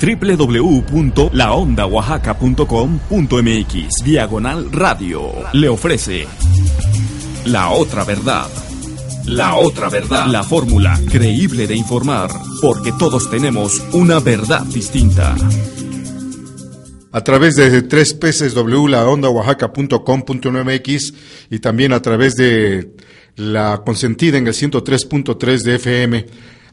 www.laondaoaxaca.com.mx Diagonal Radio le ofrece La Otra Verdad. La Otra Verdad. La fórmula creíble de informar, porque todos tenemos una verdad distinta. A través de tres peces W, la onda oaxaca.com.mx y también a través de la consentida en el 103.3 de FM.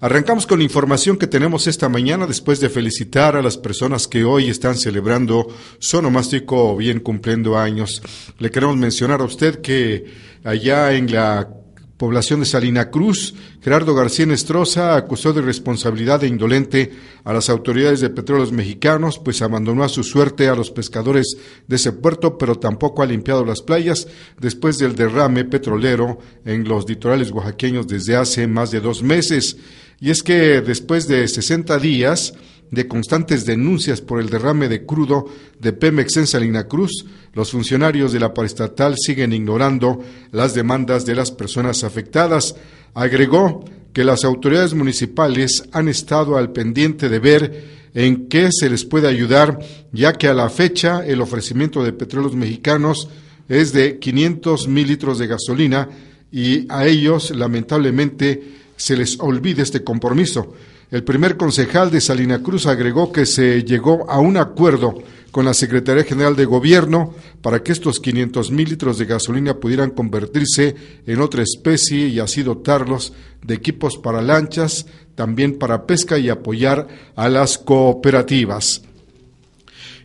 Arrancamos con la información que tenemos esta mañana después de felicitar a las personas que hoy están celebrando su onomástico o bien cumpliendo años. Le queremos mencionar a usted que allá en la población de Salina Cruz, Gerardo García Nestroza acusó de responsabilidad de indolente a las autoridades de petróleos mexicanos, pues abandonó a su suerte a los pescadores de ese puerto, pero tampoco ha limpiado las playas después del derrame petrolero en los litorales oaxaqueños desde hace más de dos meses. Y es que después de 60 días de constantes denuncias por el derrame de crudo de Pemex en Salina Cruz, los funcionarios de la paraestatal siguen ignorando las demandas de las personas afectadas. Agregó que las autoridades municipales han estado al pendiente de ver en qué se les puede ayudar, ya que a la fecha el ofrecimiento de petróleos mexicanos es de 500 mil litros de gasolina y a ellos lamentablemente se les olvide este compromiso. El primer concejal de Salina Cruz agregó que se llegó a un acuerdo con la Secretaría General de Gobierno para que estos 500 mil litros de gasolina pudieran convertirse en otra especie y así dotarlos de equipos para lanchas, también para pesca y apoyar a las cooperativas.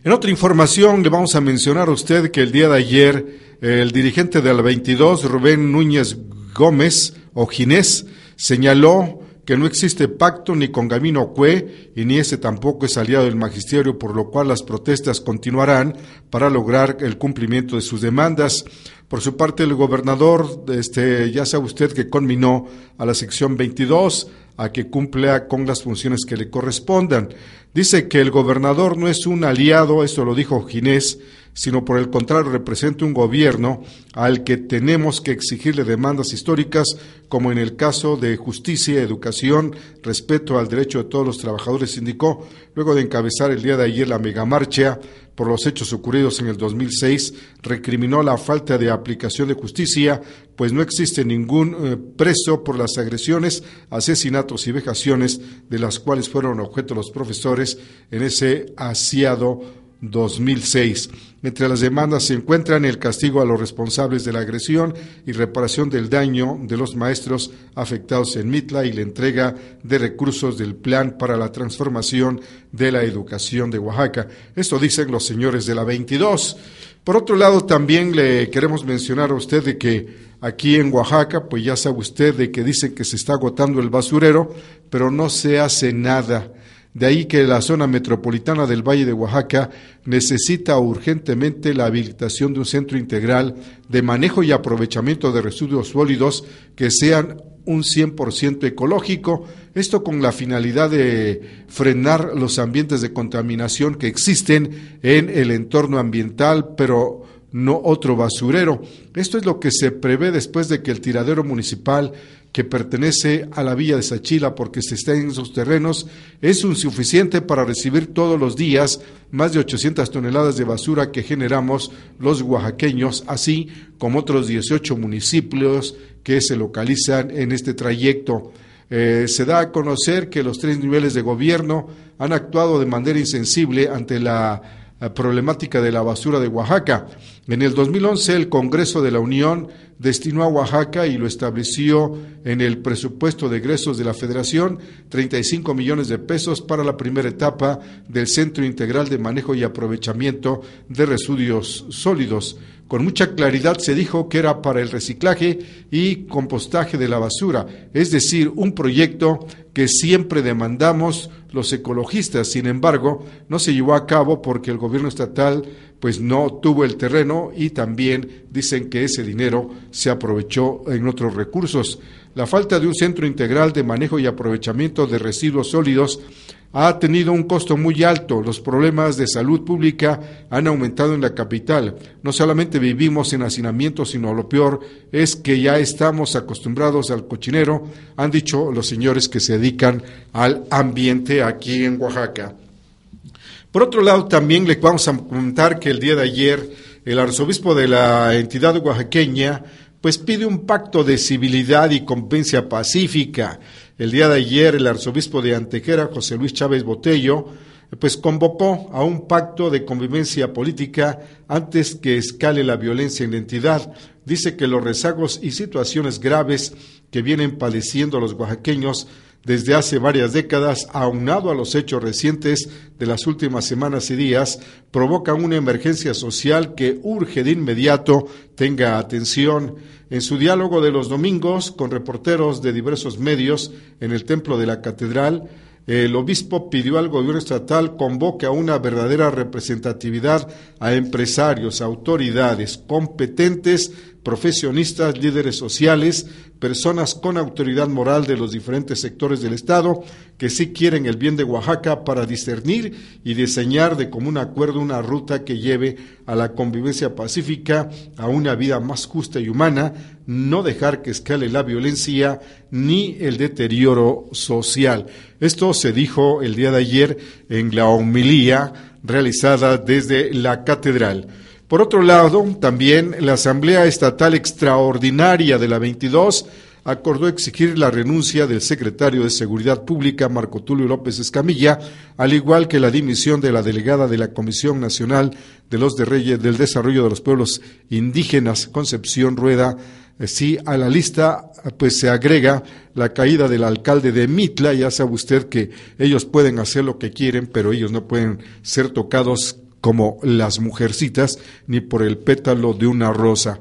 En otra información le vamos a mencionar a usted que el día de ayer el dirigente de la 22, Rubén Núñez Gómez o Ginés, Señaló que no existe pacto ni con Gamino Cue y ni ese tampoco es aliado del magisterio, por lo cual las protestas continuarán para lograr el cumplimiento de sus demandas. Por su parte, el gobernador, este, ya sabe usted que conminó a la sección 22 a que cumpla con las funciones que le correspondan. Dice que el gobernador no es un aliado, esto lo dijo Ginés, sino por el contrario representa un gobierno al que tenemos que exigirle demandas históricas, como en el caso de justicia, educación, respeto al derecho de todos los trabajadores, indicó, luego de encabezar el día de ayer la megamarcha por los hechos ocurridos en el 2006, recriminó la falta de aplicación de justicia, pues no existe ningún eh, preso por las agresiones, asesinatos y vejaciones de las cuales fueron objeto los profesores en ese asiado 2006. Entre las demandas se encuentran el castigo a los responsables de la agresión y reparación del daño de los maestros afectados en Mitla y la entrega de recursos del Plan para la Transformación de la Educación de Oaxaca. Esto dicen los señores de la 22. Por otro lado, también le queremos mencionar a usted de que aquí en Oaxaca, pues ya sabe usted de que dicen que se está agotando el basurero, pero no se hace nada de ahí que la zona metropolitana del Valle de Oaxaca necesita urgentemente la habilitación de un centro integral de manejo y aprovechamiento de residuos sólidos que sean un 100% ecológico, esto con la finalidad de frenar los ambientes de contaminación que existen en el entorno ambiental, pero no otro basurero. Esto es lo que se prevé después de que el tiradero municipal que pertenece a la villa de Sachila porque se está en sus terrenos es insuficiente para recibir todos los días más de 800 toneladas de basura que generamos los oaxaqueños, así como otros 18 municipios que se localizan en este trayecto. Eh, se da a conocer que los tres niveles de gobierno han actuado de manera insensible ante la problemática de la basura de Oaxaca. En el 2011 el Congreso de la Unión destinó a Oaxaca y lo estableció en el presupuesto de egresos de la Federación 35 millones de pesos para la primera etapa del Centro Integral de Manejo y Aprovechamiento de Residuos Sólidos. Con mucha claridad se dijo que era para el reciclaje y compostaje de la basura, es decir, un proyecto que siempre demandamos los ecologistas. Sin embargo, no se llevó a cabo porque el gobierno estatal pues no tuvo el terreno y también dicen que ese dinero se aprovechó en otros recursos. La falta de un centro integral de manejo y aprovechamiento de residuos sólidos ha tenido un costo muy alto. Los problemas de salud pública han aumentado en la capital. No solamente vivimos en hacinamiento, sino lo peor es que ya estamos acostumbrados al cochinero, han dicho los señores que se dedican al ambiente aquí en Oaxaca. Por otro lado, también le vamos a comentar que el día de ayer el arzobispo de la entidad oaxaqueña pues pide un pacto de civilidad y convivencia pacífica. El día de ayer el arzobispo de Antequera, José Luis Chávez Botello, pues convocó a un pacto de convivencia política antes que escale la violencia en la entidad. Dice que los rezagos y situaciones graves que vienen padeciendo los oaxaqueños desde hace varias décadas, aunado a los hechos recientes de las últimas semanas y días, provocan una emergencia social que urge de inmediato tenga atención. En su diálogo de los domingos con reporteros de diversos medios en el templo de la catedral, el obispo pidió al gobierno estatal convoque a una verdadera representatividad a empresarios, autoridades competentes, profesionistas, líderes sociales, personas con autoridad moral de los diferentes sectores del Estado que sí quieren el bien de Oaxaca para discernir y diseñar de común acuerdo una ruta que lleve a la convivencia pacífica, a una vida más justa y humana, no dejar que escale la violencia ni el deterioro social. Esto se dijo el día de ayer en la homilía realizada desde la catedral. Por otro lado, también la Asamblea Estatal Extraordinaria de la 22 acordó exigir la renuncia del secretario de Seguridad Pública, Marco Tulio López Escamilla, al igual que la dimisión de la delegada de la Comisión Nacional de los de Reyes del Desarrollo de los Pueblos Indígenas, Concepción Rueda. Sí, a la lista pues se agrega la caída del alcalde de Mitla, ya sabe usted que ellos pueden hacer lo que quieren, pero ellos no pueden ser tocados como las mujercitas, ni por el pétalo de una rosa.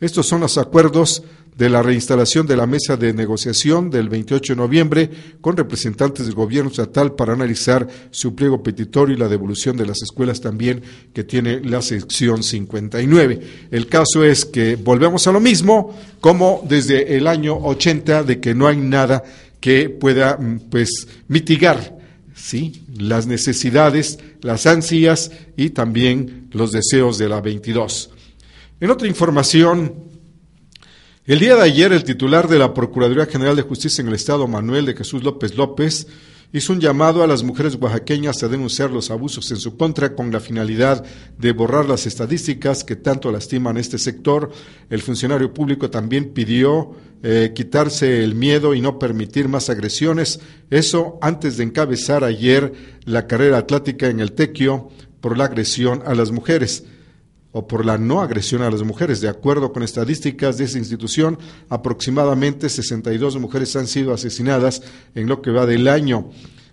Estos son los acuerdos de la reinstalación de la mesa de negociación del 28 de noviembre con representantes del gobierno estatal para analizar su pliego petitorio y la devolución de las escuelas también que tiene la sección 59. El caso es que volvemos a lo mismo como desde el año 80 de que no hay nada que pueda mm, pues mitigar ¿sí? las necesidades, las ansias y también los deseos de la 22. En otra información, el día de ayer el titular de la Procuraduría General de Justicia en el Estado, Manuel de Jesús López López, hizo un llamado a las mujeres oaxaqueñas a denunciar los abusos en su contra con la finalidad de borrar las estadísticas que tanto lastiman este sector. El funcionario público también pidió eh, quitarse el miedo y no permitir más agresiones. Eso antes de encabezar ayer la carrera atlética en el Tequio por la agresión a las mujeres o por la no agresión a las mujeres. De acuerdo con estadísticas de esa institución, aproximadamente 62 mujeres han sido asesinadas en lo que va del año.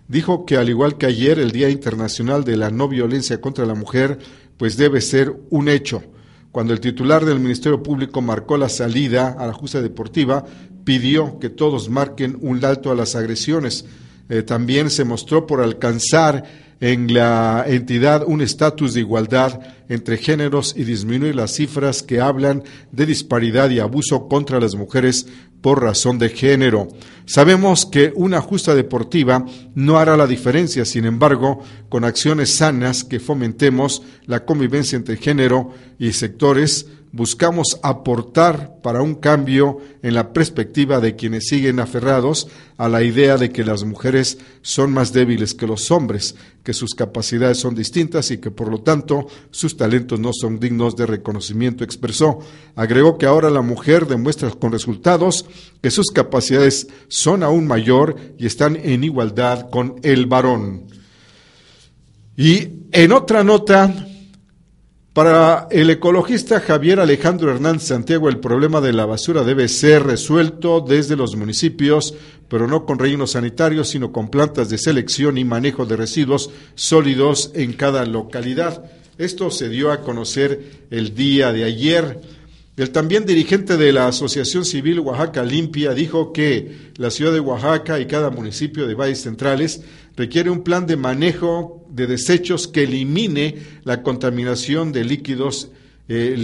Dijo que al igual que ayer, el Día Internacional de la No Violencia contra la Mujer, pues debe ser un hecho. Cuando el titular del Ministerio Público marcó la salida a la justa deportiva, pidió que todos marquen un alto a las agresiones. Eh, también se mostró por alcanzar en la entidad un estatus de igualdad entre géneros y disminuir las cifras que hablan de disparidad y abuso contra las mujeres por razón de género. Sabemos que una justa deportiva no hará la diferencia, sin embargo, con acciones sanas que fomentemos la convivencia entre género y sectores, buscamos aportar para un cambio en la perspectiva de quienes siguen aferrados a la idea de que las mujeres son más débiles que los hombres, que sus capacidades son distintas y que por lo tanto sus talentos no son dignos de reconocimiento, expresó. Agregó que ahora la mujer demuestra con resultados que sus capacidades son aún mayor y están en igualdad con el varón. Y en otra nota, para el ecologista Javier Alejandro Hernández Santiago, el problema de la basura debe ser resuelto desde los municipios, pero no con rellenos sanitarios, sino con plantas de selección y manejo de residuos sólidos en cada localidad. Esto se dio a conocer el día de ayer. El también dirigente de la Asociación Civil Oaxaca Limpia dijo que la ciudad de Oaxaca y cada municipio de valles centrales requiere un plan de manejo de desechos que elimine la contaminación de líquidos eh,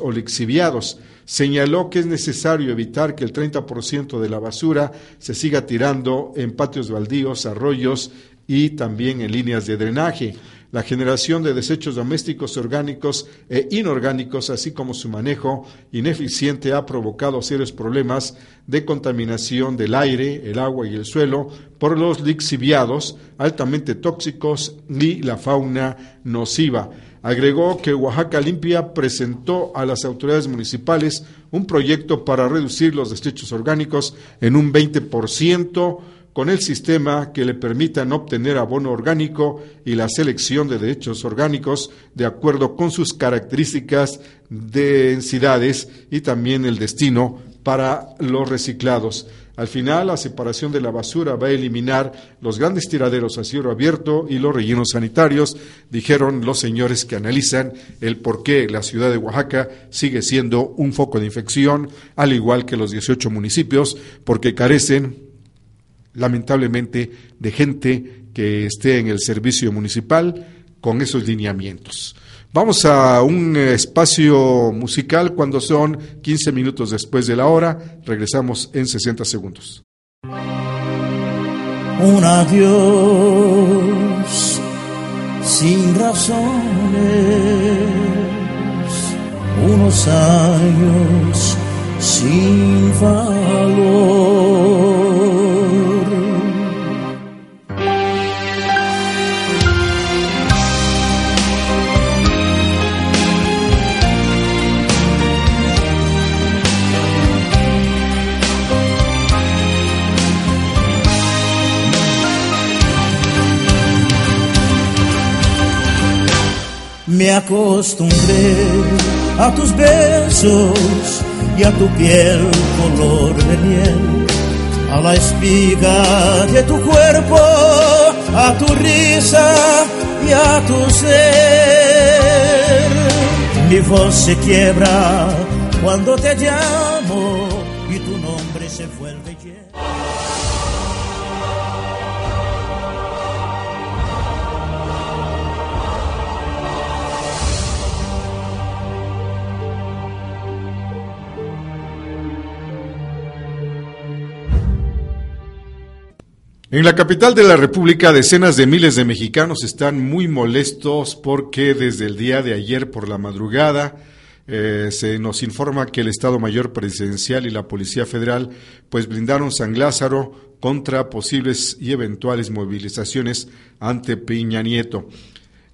o lixiviados. Señaló que es necesario evitar que el 30% de la basura se siga tirando en patios baldíos, arroyos y también en líneas de drenaje. La generación de desechos domésticos orgánicos e inorgánicos, así como su manejo ineficiente, ha provocado serios problemas de contaminación del aire, el agua y el suelo por los lixiviados altamente tóxicos y la fauna nociva. Agregó que Oaxaca Limpia presentó a las autoridades municipales un proyecto para reducir los desechos orgánicos en un 20% con el sistema que le permitan obtener abono orgánico y la selección de derechos orgánicos de acuerdo con sus características, densidades y también el destino para los reciclados. Al final, la separación de la basura va a eliminar los grandes tiraderos a cielo abierto y los rellenos sanitarios, dijeron los señores que analizan el por qué la ciudad de Oaxaca sigue siendo un foco de infección, al igual que los 18 municipios, porque carecen lamentablemente, de gente que esté en el servicio municipal con esos lineamientos. Vamos a un espacio musical cuando son 15 minutos después de la hora. Regresamos en 60 segundos. Un adiós sin razones, unos años sin valor Me acostumbré a tus besos y a tu piel color de miel, a la espiga de tu cuerpo, a tu risa y a tu ser. Mi voz se quiebra cuando te llamo y tu nombre se vuelve En la capital de la República, decenas de miles de mexicanos están muy molestos porque desde el día de ayer por la madrugada eh, se nos informa que el Estado Mayor Presidencial y la Policía Federal pues blindaron San Lázaro contra posibles y eventuales movilizaciones ante Piña Nieto.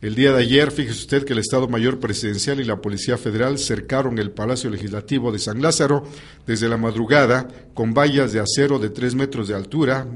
El día de ayer, fíjese usted que el Estado Mayor Presidencial y la Policía Federal cercaron el Palacio Legislativo de San Lázaro desde la madrugada con vallas de acero de tres metros de altura,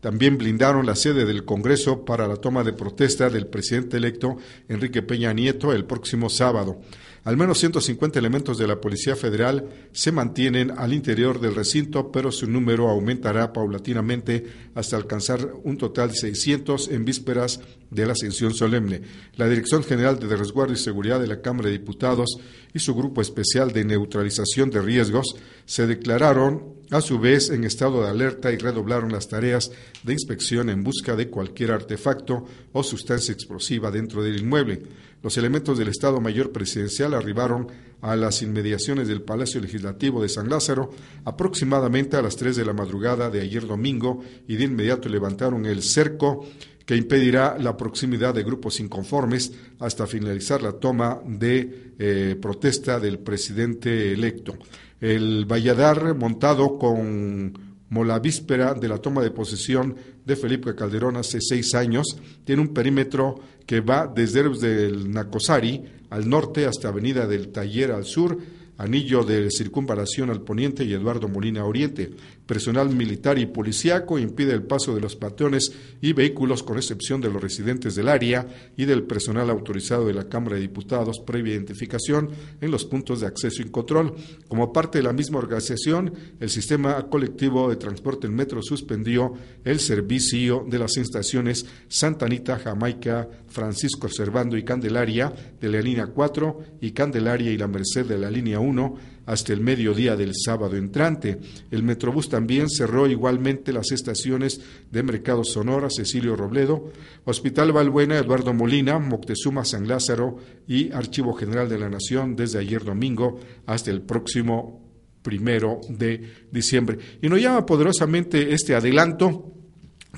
también blindaron la sede del Congreso para la toma de protesta del presidente electo Enrique Peña Nieto el próximo sábado. Al menos 150 elementos de la Policía Federal se mantienen al interior del recinto, pero su número aumentará paulatinamente hasta alcanzar un total de 600 en vísperas de la ascensión solemne. La Dirección General de Resguardo y Seguridad de la Cámara de Diputados y su Grupo Especial de Neutralización de Riesgos se declararon a su vez en estado de alerta y redoblaron las tareas de inspección en busca de cualquier artefacto o sustancia explosiva dentro del inmueble. Los elementos del Estado Mayor Presidencial arribaron a las inmediaciones del Palacio Legislativo de San Lázaro aproximadamente a las 3 de la madrugada de ayer domingo y de inmediato levantaron el cerco que impedirá la proximidad de grupos inconformes hasta finalizar la toma de eh, protesta del presidente electo. El Valladar, montado con la víspera de la toma de posesión de Felipe Calderón hace seis años, tiene un perímetro que va desde el Nacosari al norte hasta Avenida del Taller al sur, anillo de circunvalación al poniente y Eduardo Molina Oriente. Personal militar y policíaco impide el paso de los patrones y vehículos con excepción de los residentes del área y del personal autorizado de la Cámara de Diputados previa identificación en los puntos de acceso y control. Como parte de la misma organización, el sistema colectivo de transporte en metro suspendió el servicio de las estaciones Santa Anita, Jamaica, Francisco Servando y Candelaria de la línea 4 y Candelaria y la Merced de la línea 1 hasta el mediodía del sábado entrante. El Metrobús también cerró igualmente las estaciones de Mercado Sonora, Cecilio Robledo, Hospital Valbuena, Eduardo Molina, Moctezuma, San Lázaro y Archivo General de la Nación desde ayer domingo hasta el próximo primero de diciembre. Y nos llama poderosamente este adelanto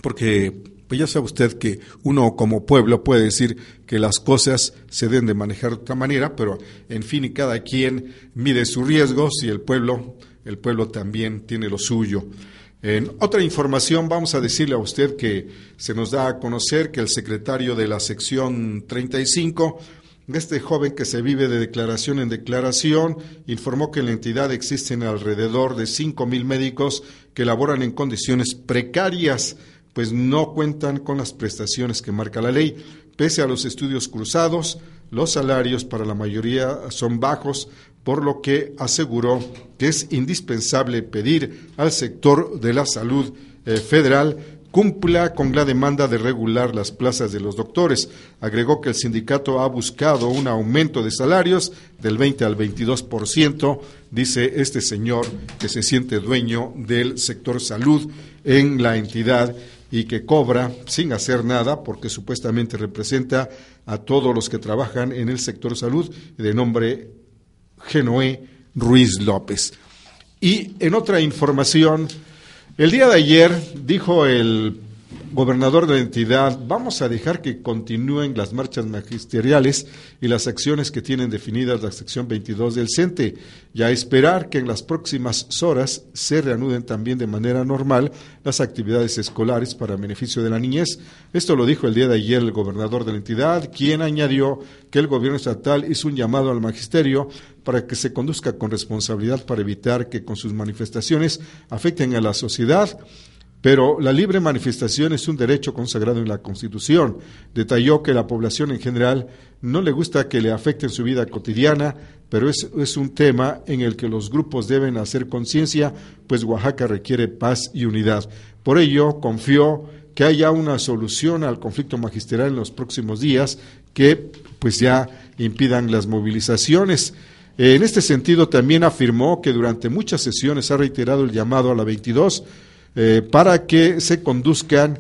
porque Pues ya sabe usted que uno como pueblo puede decir que las cosas se deben de manejar de otra manera, pero en fin cada quien mide sus riesgos y el pueblo, el pueblo también tiene lo suyo. En otra información vamos a decirle a usted que se nos da a conocer que el secretario de la sección 35 este joven que se vive de declaración en declaración informó que en la entidad existen alrededor de cinco mil médicos que laboran en condiciones precarias, pues no cuentan con las prestaciones que marca la ley. Pese a los estudios cruzados, los salarios para la mayoría son bajos, por lo que aseguró que es indispensable pedir al sector de la salud eh, federal cumpla con la demanda de regular las plazas de los doctores. Agregó que el sindicato ha buscado un aumento de salarios del 20 al 22%, dice este señor que se siente dueño del sector salud en la entidad y que cobra sin hacer nada porque supuestamente representa a todos los que trabajan en el sector salud de nombre Genoé Ruiz López. Y en otra información, el día de ayer dijo el gobernador de la entidad, vamos a dejar que continúen las marchas magisteriales y las acciones que tienen definidas la sección 22 del CENTE y a esperar que en las próximas horas se reanuden también de manera normal las actividades escolares para beneficio de la niñez. Esto lo dijo el día de ayer el gobernador de la entidad, quien añadió que el gobierno estatal hizo un llamado al magisterio para que se conduzca con responsabilidad para evitar que con sus manifestaciones afecten a la sociedad pero la libre manifestación es un derecho consagrado en la Constitución. Detalló que la población en general no le gusta que le afecten su vida cotidiana, pero es, un tema en el que los grupos deben hacer conciencia, pues Oaxaca requiere paz y unidad. Por ello, confió que haya una solución al conflicto magisterial en los próximos días que pues ya impidan las movilizaciones. En este sentido, también afirmó que durante muchas sesiones ha reiterado el llamado a la 22 eh, para que se conduzcan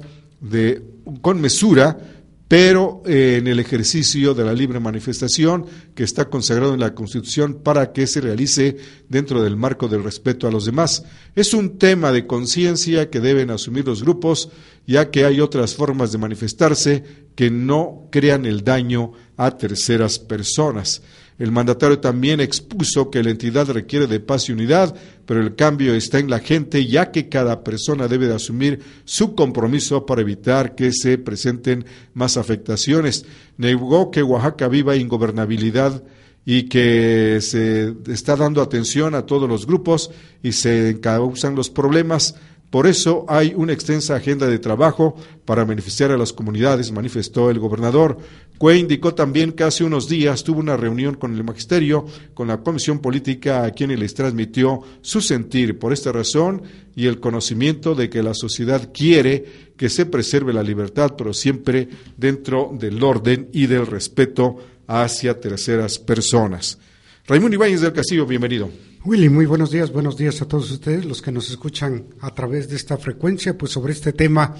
con mesura, pero eh, en el ejercicio de la libre manifestación que está consagrado en la Constitución para que se realice dentro del marco del respeto a los demás. Es un tema de conciencia que deben asumir los grupos, ya que hay otras formas de manifestarse que no crean el daño a terceras personas. El mandatario también expuso que la entidad requiere de paz y unidad, pero el cambio está en la gente, ya que cada persona debe de asumir su compromiso para evitar que se presenten más afectaciones. Negó que Oaxaca viva ingobernabilidad y que se está dando atención a todos los grupos y se causan los problemas por eso hay una extensa agenda de trabajo para beneficiar a las comunidades, manifestó el gobernador. Cue indicó también que hace unos días tuvo una reunión con el magisterio, con la comisión política a quienes les transmitió su sentir por esta razón y el conocimiento de que la sociedad quiere que se preserve la libertad, pero siempre dentro del orden y del respeto hacia terceras personas. Raimundo Ibáñez del Castillo, bienvenido. Willy, muy buenos días, buenos días a todos ustedes, los que nos escuchan a través de esta frecuencia, pues sobre este tema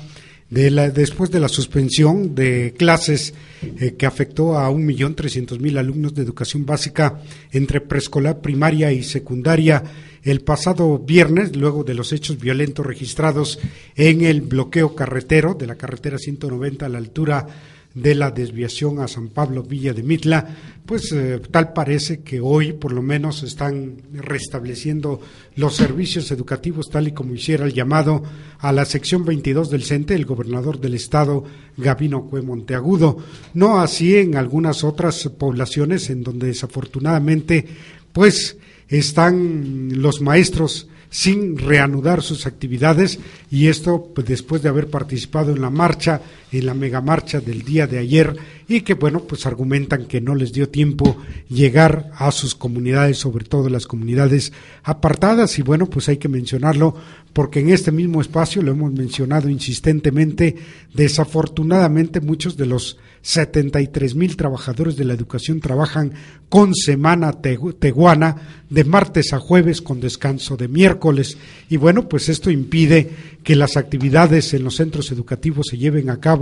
de la, después de la suspensión de clases eh, que afectó a un millón trescientos mil alumnos de educación básica entre preescolar, primaria y secundaria el pasado viernes, luego de los hechos violentos registrados en el bloqueo carretero de la carretera 190 a la altura de la desviación a San Pablo Villa de Mitla, pues eh, tal parece que hoy por lo menos están restableciendo los servicios educativos tal y como hiciera el llamado a la sección 22 del CENTE el gobernador del estado Gabino Cue Monteagudo, no así en algunas otras poblaciones en donde desafortunadamente pues están los maestros sin reanudar sus actividades y esto pues, después de haber participado en la marcha, en la megamarcha del día de ayer y que bueno, pues argumentan que no les dio tiempo llegar a sus comunidades, sobre todo las comunidades apartadas y bueno, pues hay que mencionarlo porque en este mismo espacio lo hemos mencionado insistentemente, desafortunadamente muchos de los 73 mil trabajadores de la educación trabajan con semana teguana de martes a jueves con descanso de miércoles. Y bueno, pues esto impide que las actividades en los centros educativos se lleven a cabo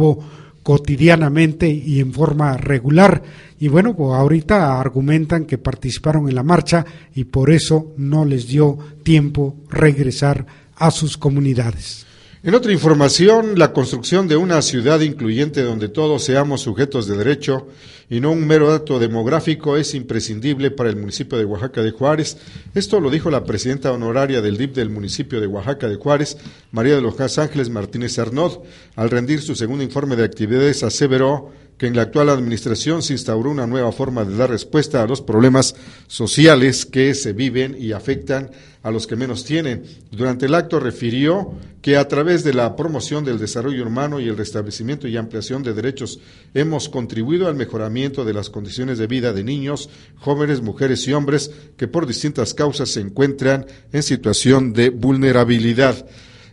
cotidianamente y en forma regular. Y bueno, pues ahorita argumentan que participaron en la marcha y por eso no les dio tiempo regresar a sus comunidades. En otra información, la construcción de una ciudad incluyente donde todos seamos sujetos de derecho y no un mero dato demográfico es imprescindible para el municipio de Oaxaca de Juárez. Esto lo dijo la presidenta honoraria del DIP del municipio de Oaxaca de Juárez, María de los Ángeles Martínez Arnaud, al rendir su segundo informe de actividades aseveró que en la actual administración se instauró una nueva forma de dar respuesta a los problemas sociales que se viven y afectan a los que menos tienen. Durante el acto refirió que a través de la promoción del desarrollo humano y el restablecimiento y ampliación de derechos hemos contribuido al mejoramiento de las condiciones de vida de niños, jóvenes, mujeres y hombres que por distintas causas se encuentran en situación de vulnerabilidad.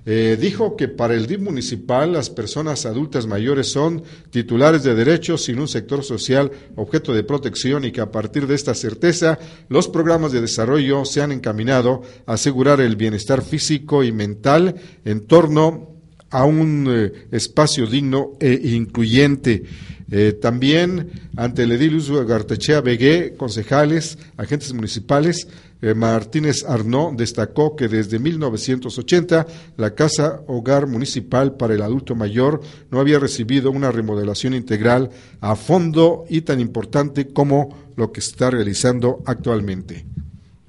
Eh, dijo que para el DIF municipal las personas adultas mayores son titulares de derechos sin un sector social objeto de protección y que a partir de esta certeza los programas de desarrollo se han encaminado a asegurar el bienestar físico y mental en torno a un eh, espacio digno e incluyente. Eh, también ante el edil Gartechea Begué, concejales, agentes municipales, eh, Martínez Arnaud destacó que desde 1980 la Casa Hogar Municipal para el Adulto Mayor no había recibido una remodelación integral a fondo y tan importante como lo que está realizando actualmente.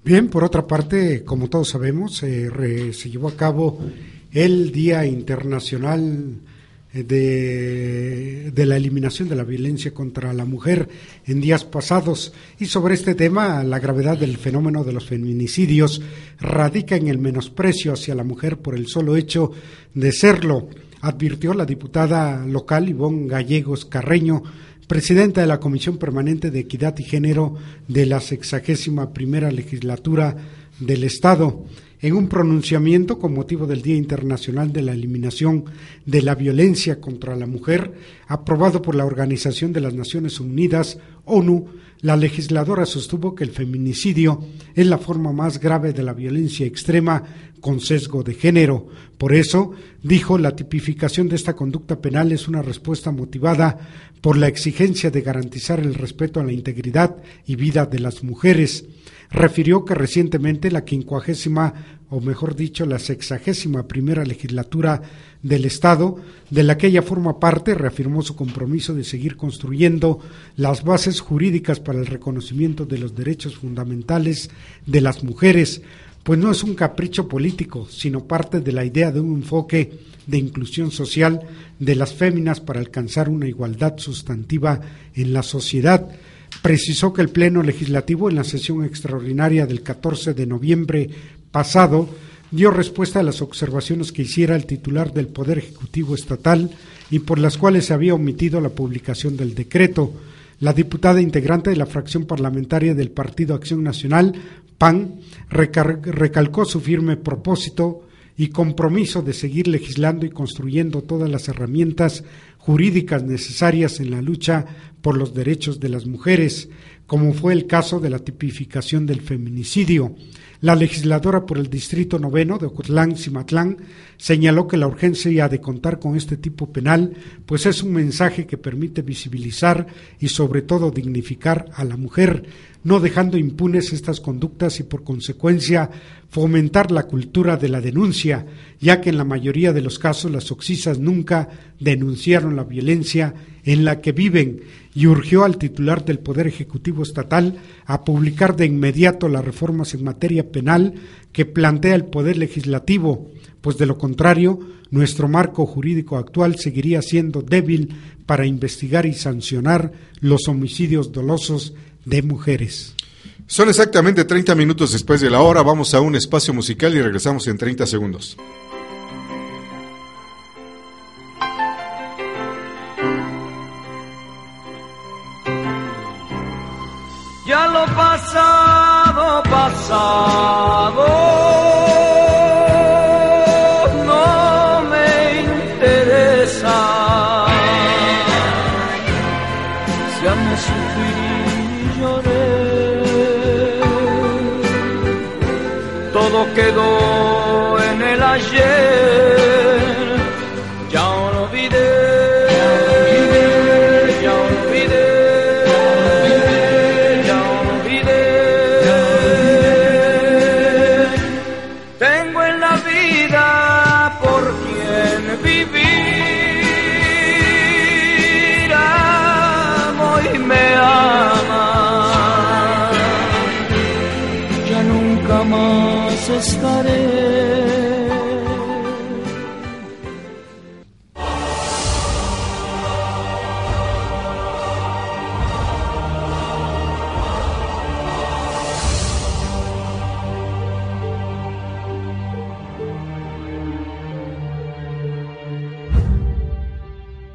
Bien, por otra parte, como todos sabemos, se llevó a cabo el Día Internacional de, de, la eliminación de la violencia contra la mujer en días pasados. Y sobre este tema, la gravedad del fenómeno de los feminicidios radica en el menosprecio hacia la mujer por el solo hecho de serlo, advirtió la diputada local Ivonne Gallegos Carreño, presidenta de la Comisión Permanente de Equidad y Género de la sexagésima primera legislatura del Estado en un pronunciamiento con motivo del Día Internacional de la Eliminación de la Violencia contra la Mujer, aprobado por la Organización de las Naciones Unidas, ONU, la legisladora sostuvo que el feminicidio es la forma más grave de la violencia extrema con sesgo de género. Por eso, dijo, la tipificación de esta conducta penal es una respuesta motivada por la exigencia de garantizar el respeto a la integridad y vida de las mujeres refirió que recientemente la quincuagésima, o mejor dicho, la sexagésima primera legislatura del Estado, de la que ella forma parte, reafirmó su compromiso de seguir construyendo las bases jurídicas para el reconocimiento de los derechos fundamentales de las mujeres, pues no es un capricho político, sino parte de la idea de un enfoque de inclusión social de las féminas para alcanzar una igualdad sustantiva en la sociedad. Precisó que el Pleno Legislativo, en la sesión extraordinaria del 14 de noviembre pasado, dio respuesta a las observaciones que hiciera el titular del Poder Ejecutivo Estatal y por las cuales se había omitido la publicación del decreto. La diputada integrante de la fracción parlamentaria del Partido Acción Nacional, PAN, recalcó su firme propósito y compromiso de seguir legislando y construyendo todas las herramientas jurídicas necesarias en la lucha por los derechos de las mujeres, como fue el caso de la tipificación del feminicidio. La legisladora por el Distrito Noveno de Ocotlán, Cimatlán, señaló que la urgencia de contar con este tipo penal, pues es un mensaje que permite visibilizar y sobre todo dignificar a la mujer, no dejando impunes estas conductas y por consecuencia fomentar la cultura de la denuncia, ya que en la mayoría de los casos las oxisas nunca denunciaron la violencia en la que viven. Y urgió al titular del Poder Ejecutivo Estatal a publicar de inmediato las reformas en materia penal que plantea el Poder Legislativo, pues de lo contrario, nuestro marco jurídico actual seguiría siendo débil para investigar y sancionar los homicidios dolosos de mujeres. Son exactamente 30 minutos después de la hora, vamos a un espacio musical y regresamos en 30 segundos. Ya lo pasado, pasado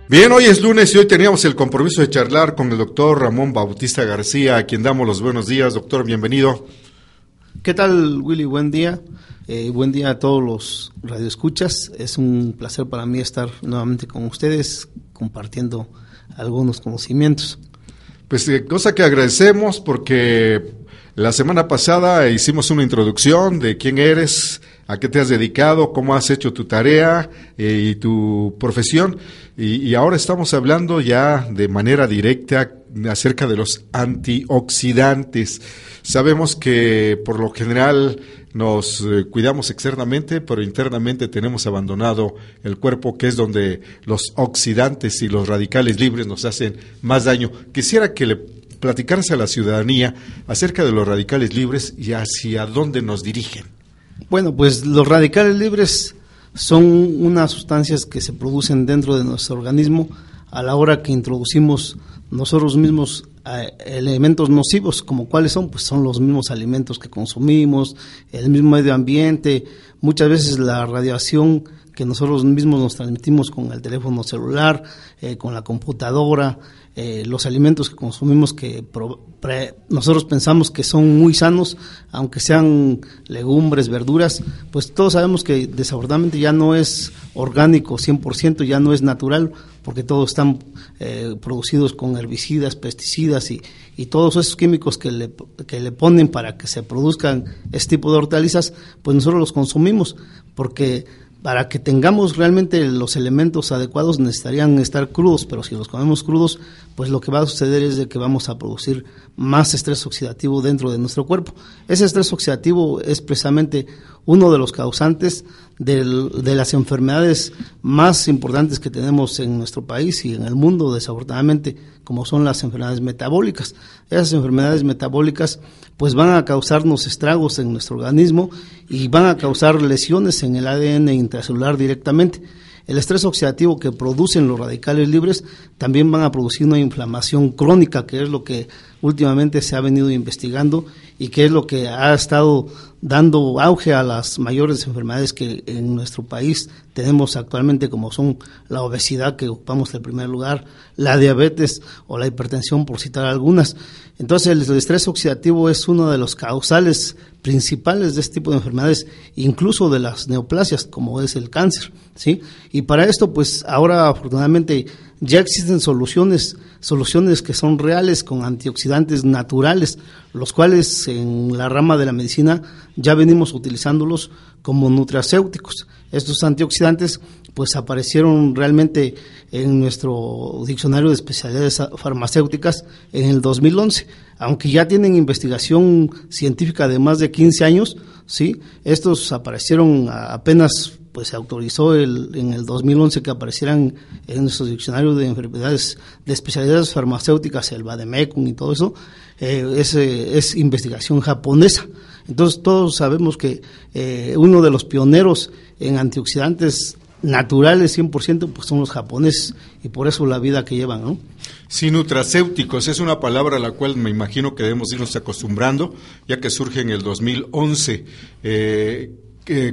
Bien, hoy es lunes y hoy teníamos el compromiso de charlar con el doctor Ramón Bautista García, a quien damos los buenos días. Doctor, bienvenido. ¿Qué tal, Willy? Buen día. Eh, buen día a todos los radioescuchas. Es un placer para mí estar nuevamente con ustedes compartiendo algunos conocimientos. Pues eh, cosa que agradecemos porque la semana pasada hicimos una introducción de quién eres, a qué te has dedicado, cómo has hecho tu tarea eh, y tu profesión. Y, ahora estamos hablando ya de manera directa acerca de los antioxidantes. Sabemos que por lo general nos eh, cuidamos externamente, pero internamente tenemos abandonado el cuerpo, que es donde los oxidantes y los radicales libres nos hacen más daño. Quisiera que le platicarse a la ciudadanía acerca de los radicales libres y hacia dónde nos dirigen. Bueno, pues los radicales libres son unas sustancias que se producen dentro de nuestro organismo a la hora que introducimos nosotros mismos eh, elementos nocivos, como cuáles son, pues son los mismos alimentos que consumimos, el mismo medio ambiente, muchas veces la radiación que nosotros mismos nos transmitimos con el teléfono celular, eh, con la computadora, eh, los alimentos que consumimos que nosotros pensamos que son muy sanos, aunque sean legumbres, verduras, pues todos sabemos que desafortunadamente ya no es orgánico 100%, ya no es natural, porque todos están eh, producidos con herbicidas, pesticidas y, y, todos esos químicos que le, que le ponen para que se produzcan este tipo de hortalizas, pues nosotros los consumimos, porque para que tengamos realmente los elementos adecuados necesitarían estar crudos, pero si los comemos crudos, pues lo que va a suceder es de que vamos a producir más estrés oxidativo dentro de nuestro cuerpo. Ese estrés oxidativo es precisamente uno de los causantes de las enfermedades más importantes que tenemos en nuestro país y en el mundo, desafortunadamente, como son las enfermedades metabólicas. Esas enfermedades metabólicas pues van a causarnos estragos en nuestro organismo y van a causar lesiones en el ADN intracelular directamente. El estrés oxidativo que producen los radicales libres también van a producir una inflamación crónica, que es lo que últimamente se ha venido investigando y que es lo que ha estado dando auge a las mayores enfermedades que en nuestro país tenemos actualmente, como son la obesidad, que ocupamos el primer lugar, la diabetes o la hipertensión, por citar algunas. Entonces, el estrés oxidativo es uno de los causales principales de este tipo de enfermedades, incluso de las neoplasias, como es el cáncer, ¿sí? Y para esto, pues ahora afortunadamente ya existen soluciones, soluciones que son reales con antioxidantes naturales, los cuales en la rama de la medicina ya venimos utilizándolos como nutracéuticos. Estos antioxidantes pues aparecieron realmente en nuestro diccionario de especialidades farmacéuticas en el 2011, aunque ya tienen investigación científica de más de 15 años, sí, estos aparecieron apenas pues se autorizó el, en el 2011 que aparecieran en nuestro diccionario de enfermedades de especialidades farmacéuticas, el Bademecum y todo eso, eh, es, es, investigación japonesa. Entonces todos sabemos que eh, uno de los pioneros en antioxidantes naturales 100% pues son los japoneses y por eso la vida que llevan, ¿no? Sí, nutracéuticos es una palabra a la cual me imagino que debemos irnos acostumbrando, ya que surge en el 2011. Eh, eh,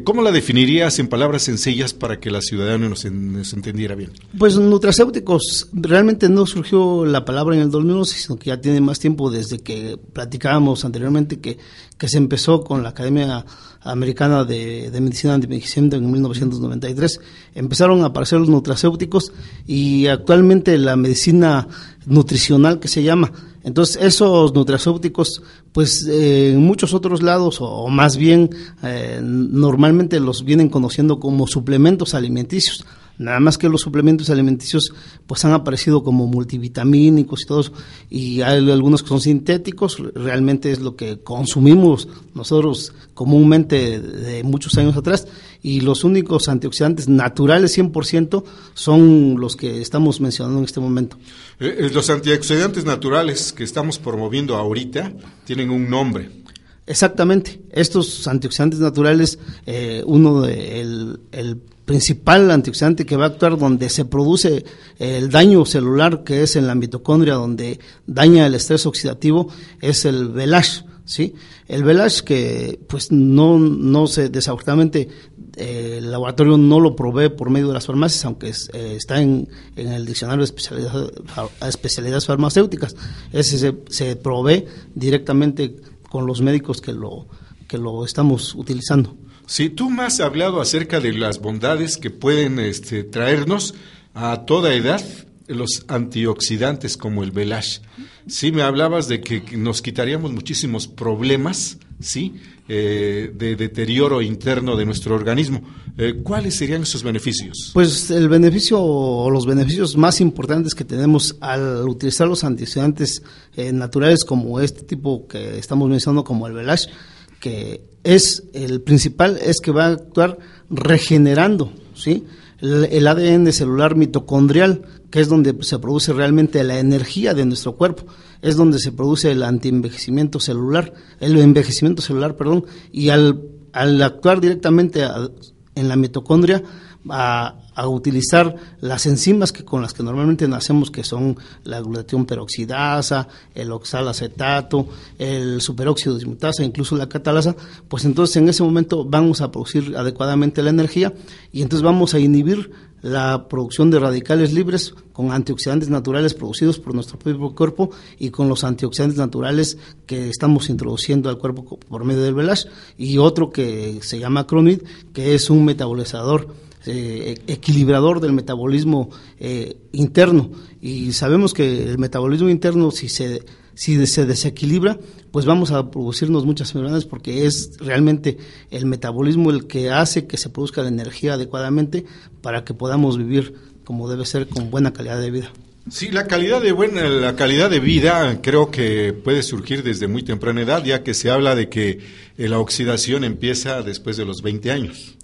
¿Cómo la definirías en palabras sencillas para que la ciudadana nos, entendiera bien? Pues nutracéuticos, realmente no surgió la palabra en el 2011, sino que ya tiene más tiempo desde que platicábamos anteriormente que, que se empezó con la Academia Americana de, de Medicina Antimedicina en 1993. Empezaron a aparecer los nutracéuticos y actualmente la medicina nutricional que se llama entonces, esos nutracéuticos, pues eh, en muchos otros lados, o, más bien eh, normalmente los vienen conociendo como suplementos alimenticios. Nada más que los suplementos alimenticios pues han aparecido como multivitamínicos y todos, y hay algunos que son sintéticos, realmente es lo que consumimos nosotros comúnmente de muchos años atrás, y los únicos antioxidantes naturales 100% son los que estamos mencionando en este momento. Eh, eh, los antioxidantes naturales que estamos promoviendo ahorita tienen un nombre. Exactamente. Estos antioxidantes naturales, eh, uno de el principal antioxidante que va a actuar donde se produce el daño celular, que es en la mitocondria, donde daña el estrés oxidativo, es el VELASH, ¿sí? El VELASH que, pues, no, no se, desafortunadamente, eh, el laboratorio no lo provee por medio de las farmacias, aunque eh, está en, el diccionario de especialidad, especialidades farmacéuticas. Ese se, se, provee directamente con los médicos que lo, que lo estamos utilizando. Sí, tú me has hablado acerca de las bondades que pueden este, traernos a toda edad los antioxidantes como el Velash. Sí, me hablabas de que nos quitaríamos muchísimos problemas, ¿sí? Eh, de deterioro interno de nuestro organismo. Eh, ¿Cuáles serían esos beneficios? Pues el beneficio o los beneficios más importantes que tenemos al utilizar los antioxidantes eh, naturales como este tipo que estamos mencionando como el Velash, que es el principal es que va a actuar regenerando, ¿sí? El, ADN celular mitocondrial, que es donde se produce realmente la energía de nuestro cuerpo, es donde se produce el antienvejecimiento celular, el envejecimiento celular, perdón, y al, al actuar directamente en la mitocondria, a, a, utilizar las enzimas que con las que normalmente nacemos, que son la glutatión peroxidasa, el oxalacetato, el superóxido dismutasa, incluso la catalasa, pues entonces en ese momento vamos a producir adecuadamente la energía y entonces vamos a inhibir la producción de radicales libres con antioxidantes naturales producidos por nuestro propio cuerpo y con los antioxidantes naturales que estamos introduciendo al cuerpo por medio del velash y otro que se llama Cronid, que es un metabolizador eh, equilibrador del metabolismo eh, interno. Y sabemos que el metabolismo interno, si se, si se desequilibra, pues vamos a producirnos muchas enfermedades porque es realmente el metabolismo el que hace que se produzca la energía adecuadamente para que podamos vivir como debe ser con buena calidad de vida. Sí, la calidad de buena, la calidad de vida creo que puede surgir desde muy temprana edad, ya que se habla de que la oxidación empieza después de los 20 años.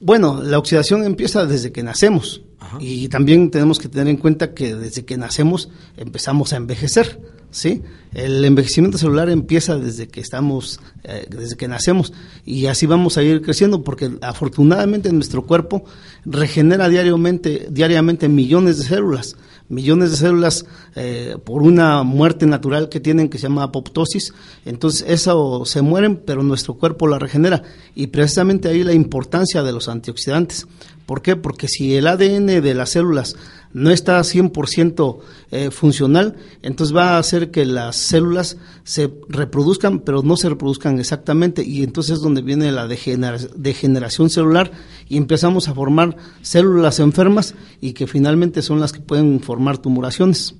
Bueno, la oxidación empieza desde que nacemos. Y también tenemos que tener en cuenta que desde que nacemos empezamos a envejecer, ¿sí? El envejecimiento celular empieza desde que estamos, eh, desde que nacemos. Y así vamos a ir creciendo porque afortunadamente nuestro cuerpo regenera diariamente, diariamente millones de células millones de células eh, por una muerte natural que tienen que se llama apoptosis. Entonces, eso se mueren, pero nuestro cuerpo la regenera. Y precisamente ahí la importancia de los antioxidantes. ¿Por qué? Porque si el ADN de las células no está 100% eh, funcional, entonces va a hacer que las células se reproduzcan, pero no se reproduzcan exactamente, y entonces es donde viene la degeneración celular y empezamos a formar células enfermas y que finalmente son las que pueden formar tumoraciones.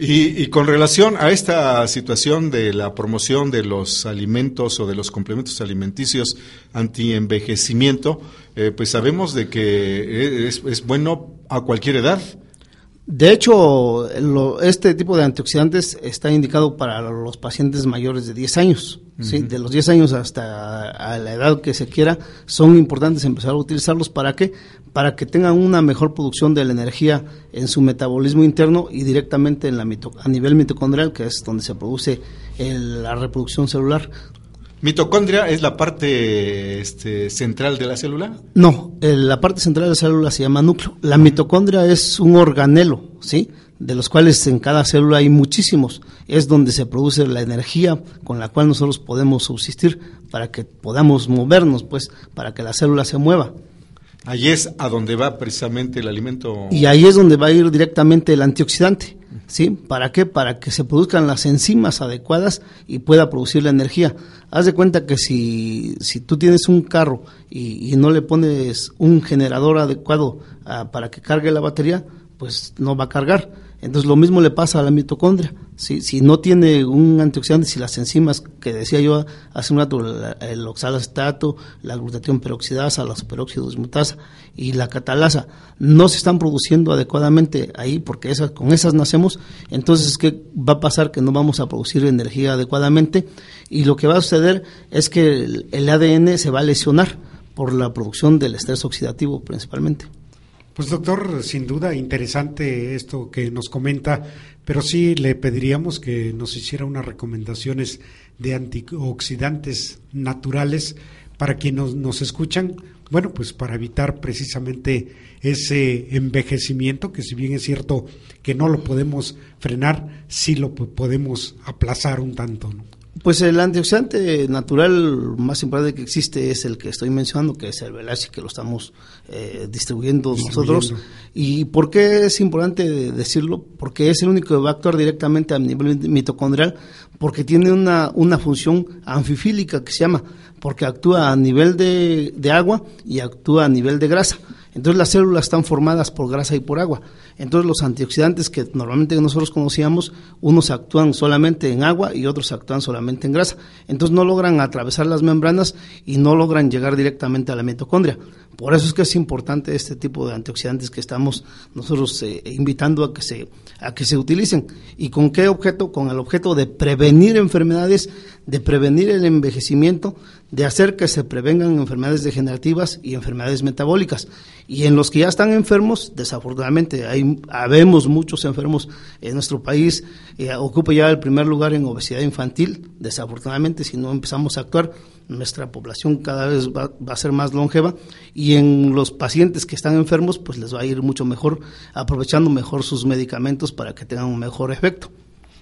Y, con relación a esta situación de la promoción de los alimentos o de los complementos alimenticios anti-envejecimiento, eh, pues sabemos de que es, es, bueno a cualquier edad. De hecho, este tipo de antioxidantes está indicado para los pacientes mayores de 10 años. ¿sí? De los 10 años hasta a la edad que se quiera, son importantes empezar a utilizarlos. ¿Para qué? Para que tengan una mejor producción de la energía en su metabolismo interno y directamente en la a nivel mitocondrial, que es donde se produce la reproducción celular. ¿Mitocondria es la parte este, central de la célula? No, la parte central de la célula se llama núcleo. La mitocondria es un organelo, ¿sí? de los cuales en cada célula hay muchísimos. Es donde se produce la energía con la cual nosotros podemos subsistir para que podamos movernos, pues, para que la célula se mueva. Ahí es a donde va precisamente el alimento. Y ahí es donde va a ir directamente el antioxidante. ¿Sí? ¿Para qué? Para que se produzcan las enzimas adecuadas y pueda producir la energía. Haz de cuenta que si, si tú tienes un carro y, no le pones un generador adecuado ah, para que cargue la batería, pues no va a cargar entonces lo mismo le pasa a la mitocondria. Si, si no tiene un antioxidante, si las enzimas que decía yo hace un rato, el oxalacetato, la glutatión peroxidasa, la superóxido dismutasa y la catalasa, no se están produciendo adecuadamente ahí, porque esas, con esas nacemos, entonces ¿qué va a pasar? Que no vamos a producir energía adecuadamente y lo que va a suceder es que el ADN se va a lesionar por la producción del estrés oxidativo principalmente. Pues doctor, sin duda interesante esto que nos comenta, pero sí le pediríamos que nos hiciera unas recomendaciones de antioxidantes naturales para quienes nos, escuchan, bueno, pues para evitar precisamente ese envejecimiento, que si bien es cierto que no lo podemos frenar, sí lo podemos aplazar un tanto. ¿no? Pues el antioxidante natural más importante que existe es el que estoy mencionando, que es el Velashi, que lo estamos eh, distribuyendo, nosotros. ¿Y por qué es importante decirlo? Porque es el único que va a actuar directamente a nivel mitocondrial, porque tiene una, una función anfifílica que se llama, porque actúa a nivel de, de agua y actúa a nivel de grasa. Entonces las células están formadas por grasa y por agua. Entonces los antioxidantes que normalmente nosotros conocíamos, unos actúan solamente en agua y otros actúan solamente en grasa. Entonces no logran atravesar las membranas y no logran llegar directamente a la mitocondria. Por eso es que es importante este tipo de antioxidantes que estamos nosotros eh, invitando a que se a que se utilicen. ¿Y con qué objeto? Con el objeto de prevenir enfermedades, de prevenir el envejecimiento, de hacer que se prevengan enfermedades degenerativas y enfermedades metabólicas. Y en los que ya están enfermos, desafortunadamente, hay habemos muchos enfermos en nuestro país, eh, ocupa ya el primer lugar en obesidad infantil. Desafortunadamente, si no empezamos a actuar, nuestra población cada vez va, a ser más longeva y en los pacientes que están enfermos pues les va a ir mucho mejor aprovechando mejor sus medicamentos para que tengan un mejor efecto.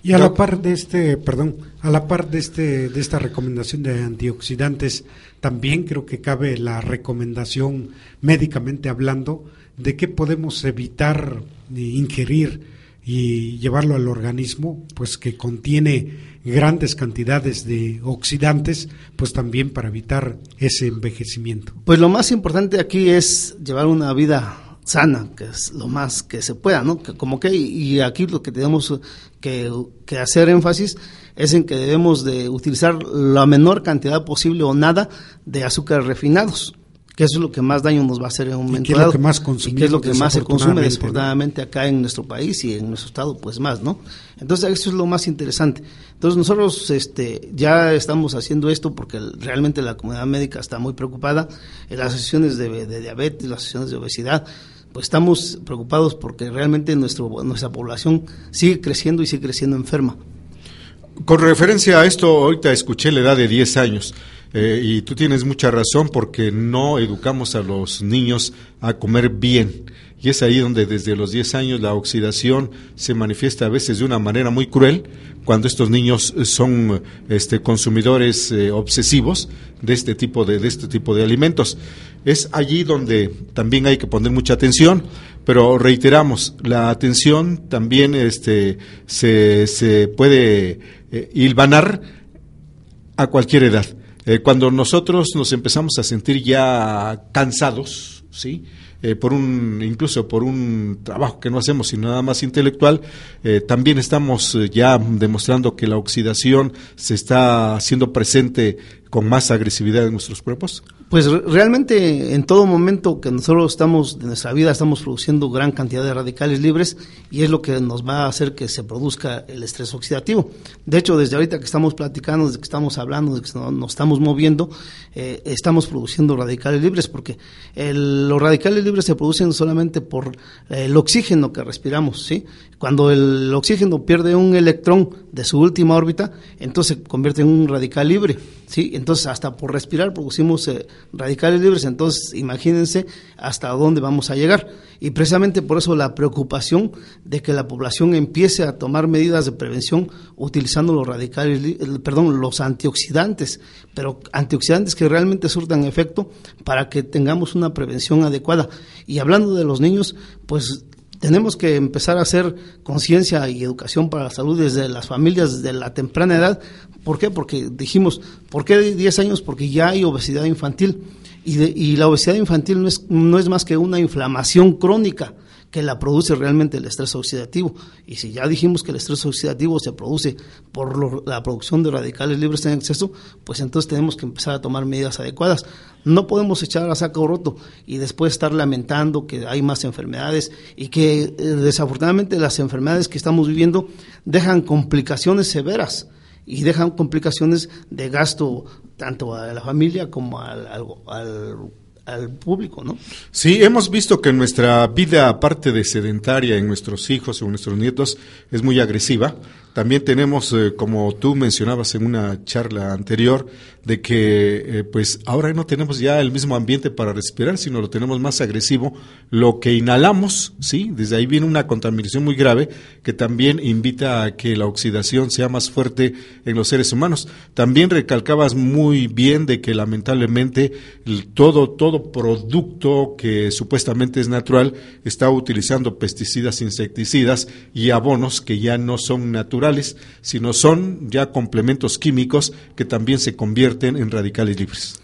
Y a la par de este, perdón, a la par de este de esta recomendación de antioxidantes, también creo que cabe la recomendación médicamente hablando de qué podemos evitar ingerir y llevarlo al organismo, pues que contiene grandes cantidades de oxidantes, pues también para evitar ese envejecimiento. Pues lo más importante aquí es llevar una vida sana, que es lo más que se pueda, ¿no? Que como que, y aquí lo que tenemos que, que hacer énfasis es en que debemos de utilizar la menor cantidad posible o nada de azúcares refinados que eso es lo que más daño nos va a hacer en un momento ¿Y qué es lo que más consumimos, es lo que más se consume desafortunadamente acá en nuestro país y en nuestro estado pues más no entonces eso es lo más interesante. Entonces nosotros este ya estamos haciendo esto porque realmente la comunidad médica está muy preocupada. En las asociaciones de, de diabetes las asociaciones de obesidad pues estamos preocupados porque realmente nuestro nuestra población sigue creciendo y sigue creciendo enferma con referencia a esto ahorita escuché la edad de 10 años eh, y tú tienes mucha razón porque no educamos a los niños a comer bien. Y es ahí donde desde los 10 años la oxidación se manifiesta a veces de una manera muy cruel cuando estos niños son este, consumidores eh, obsesivos de este, tipo de, de este tipo de alimentos. Es allí donde también hay que poner mucha atención, pero reiteramos, la atención también este, se, se puede eh, hilvanar a cualquier edad. Eh, cuando nosotros nos empezamos a sentir ya cansados, ¿sí? Eh, por un, incluso por un trabajo que no hacemos, sino nada más intelectual, eh, también estamos ya demostrando que la oxidación se está haciendo presente con más agresividad en nuestros cuerpos? Pues realmente en todo momento que nosotros estamos de nuestra vida estamos produciendo gran cantidad de radicales libres y es lo que nos va a hacer que se produzca el estrés oxidativo. De hecho, desde ahorita que estamos platicando, desde que estamos hablando, desde que nos estamos moviendo, eh, estamos produciendo radicales libres porque los radicales libres se producen solamente por el oxígeno que respiramos, ¿sí? Cuando el oxígeno pierde un electrón de su última órbita, entonces se convierte en un radical libre, ¿sí? Entonces, hasta por respirar producimos eh, radicales libres, entonces imagínense hasta dónde vamos a llegar. Y precisamente por eso la preocupación de que la población empiece a tomar medidas de prevención utilizando los radicales, perdón, los antioxidantes, pero antioxidantes que realmente surtan efecto para que tengamos una prevención adecuada. Y hablando de los niños, pues tenemos que empezar a hacer conciencia y educación para la salud desde las familias, desde la temprana edad. ¿Por qué? Porque dijimos, ¿por qué 10 años? Porque ya hay obesidad infantil. Y, y la obesidad infantil no es, no es más que una inflamación crónica que la produce realmente el estrés oxidativo. Y si ya dijimos que el estrés oxidativo se produce por la producción de radicales libres en exceso, pues entonces tenemos que empezar a tomar medidas adecuadas. No podemos echar a saco roto y después estar lamentando que hay más enfermedades y que eh, desafortunadamente las enfermedades que estamos viviendo dejan complicaciones severas y dejan complicaciones de gasto tanto a la familia como al, al al público, ¿no? Sí, hemos visto que nuestra vida, aparte de sedentaria en nuestros hijos o nuestros nietos, es muy agresiva, También tenemos, eh, como tú mencionabas en una charla anterior, de que eh, pues ahora no tenemos ya el mismo ambiente para respirar, sino lo tenemos más agresivo. Lo que inhalamos, sí, desde ahí viene una contaminación muy grave que también invita a que la oxidación sea más fuerte en los seres humanos. También recalcabas muy bien de que lamentablemente todo todo producto que supuestamente es natural está utilizando pesticidas, insecticidas y abonos que ya no son naturales, sino son ya complementos químicos que también se convierten en radicales libres.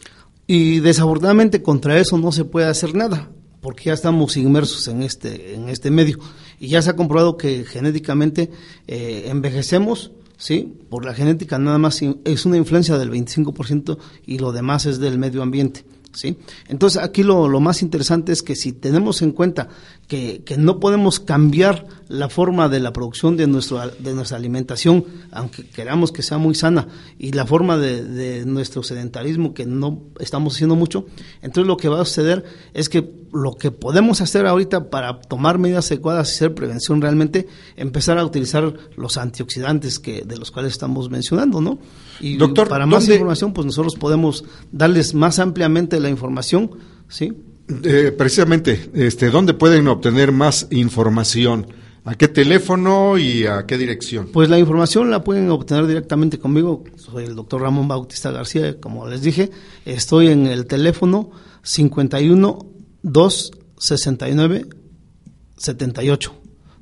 Y desafortunadamente contra eso no se puede hacer nada, porque ya estamos inmersos en este, en este medio. Y ya se ha comprobado que genéticamente eh, envejecemos, ¿sí? Por la genética nada más es una influencia del 25% y lo demás es del medio ambiente. ¿Sí? Entonces aquí lo, lo más interesante es que si tenemos en cuenta que, que no podemos cambiar la forma de la producción de, nuestro, de nuestra alimentación, aunque queramos que sea muy sana, y la forma de, de nuestro sedentarismo que no estamos haciendo mucho, entonces lo que va a suceder es que lo que podemos hacer ahorita para tomar medidas adecuadas y hacer prevención realmente, empezar a utilizar los antioxidantes que de los cuales estamos mencionando, ¿no? Y Doctor, para más ¿dónde- información, pues nosotros podemos darles más ampliamente la información, ¿sí? Eh, precisamente, este, ¿dónde pueden obtener más información? ¿A qué teléfono y a qué dirección? Pues la información la pueden obtener directamente conmigo. Soy el doctor Ramón Bautista García, como les dije. Estoy en el teléfono 51 269 78.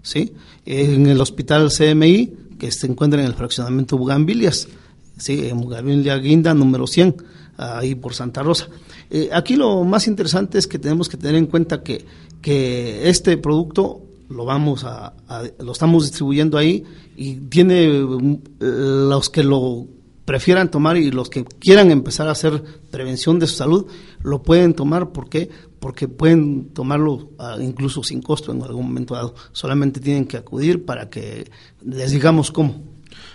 ¿sí? En el hospital CMI, que se encuentra en el fraccionamiento Bugambilias, ¿sí? en Bugambilia Guinda, número 100, ahí por Santa Rosa. Eh, aquí lo más interesante es que tenemos que tener en cuenta que, que este producto lo vamos a, lo estamos distribuyendo ahí y tiene mm, los que lo prefieran tomar y los que quieran empezar a hacer prevención de su salud lo pueden tomar ¿por qué? porque pueden tomarlo ah, incluso sin costo en algún momento dado solamente tienen que acudir para que les digamos cómo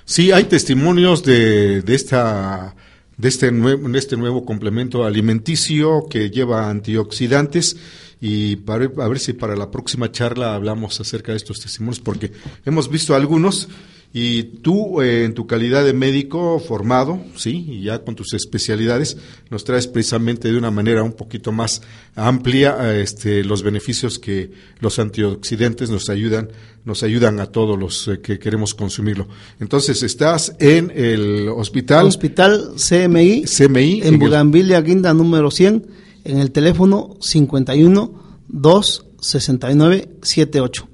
Sí, hay testimonios de, de esta de este nuevo, de este nuevo complemento alimenticio que lleva antioxidantes y para, a ver si para la próxima charla hablamos acerca de estos testimonios porque hemos visto algunos y tú eh, en tu calidad de médico formado, sí, y ya con tus especialidades nos traes precisamente de una manera un poquito más amplia eh, este, los beneficios que los antioxidantes nos ayudan nos ayudan a todos los eh, que queremos consumirlo. Entonces, estás en el hospital Hospital CMI, CMI, en en Bugambilia Guinda número 100, en el teléfono 51 269 78.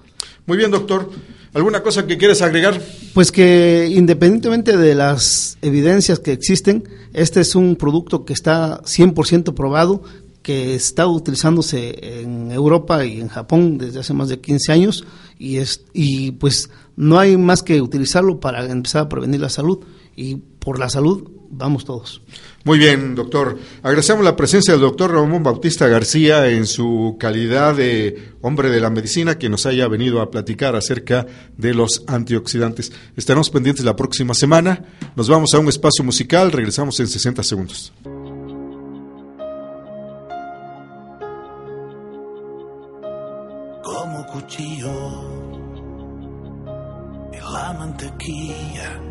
Muy bien, doctor. ¿Alguna cosa que quieres agregar? Pues que independientemente de las evidencias que existen, este es un producto que está 100% probado, que está utilizándose en Europa y en Japón desde hace más de 15 años y es y pues no hay más que utilizarlo para empezar a prevenir la salud y por la salud vamos todos. Muy bien, doctor. Agradecemos la presencia del doctor Ramón Bautista García en su calidad de hombre de la medicina que nos haya venido a platicar acerca de los antioxidantes. Estaremos pendientes la próxima semana. Nos vamos a un espacio musical. Regresamos en 60 segundos. como cuchillo en la mantequilla.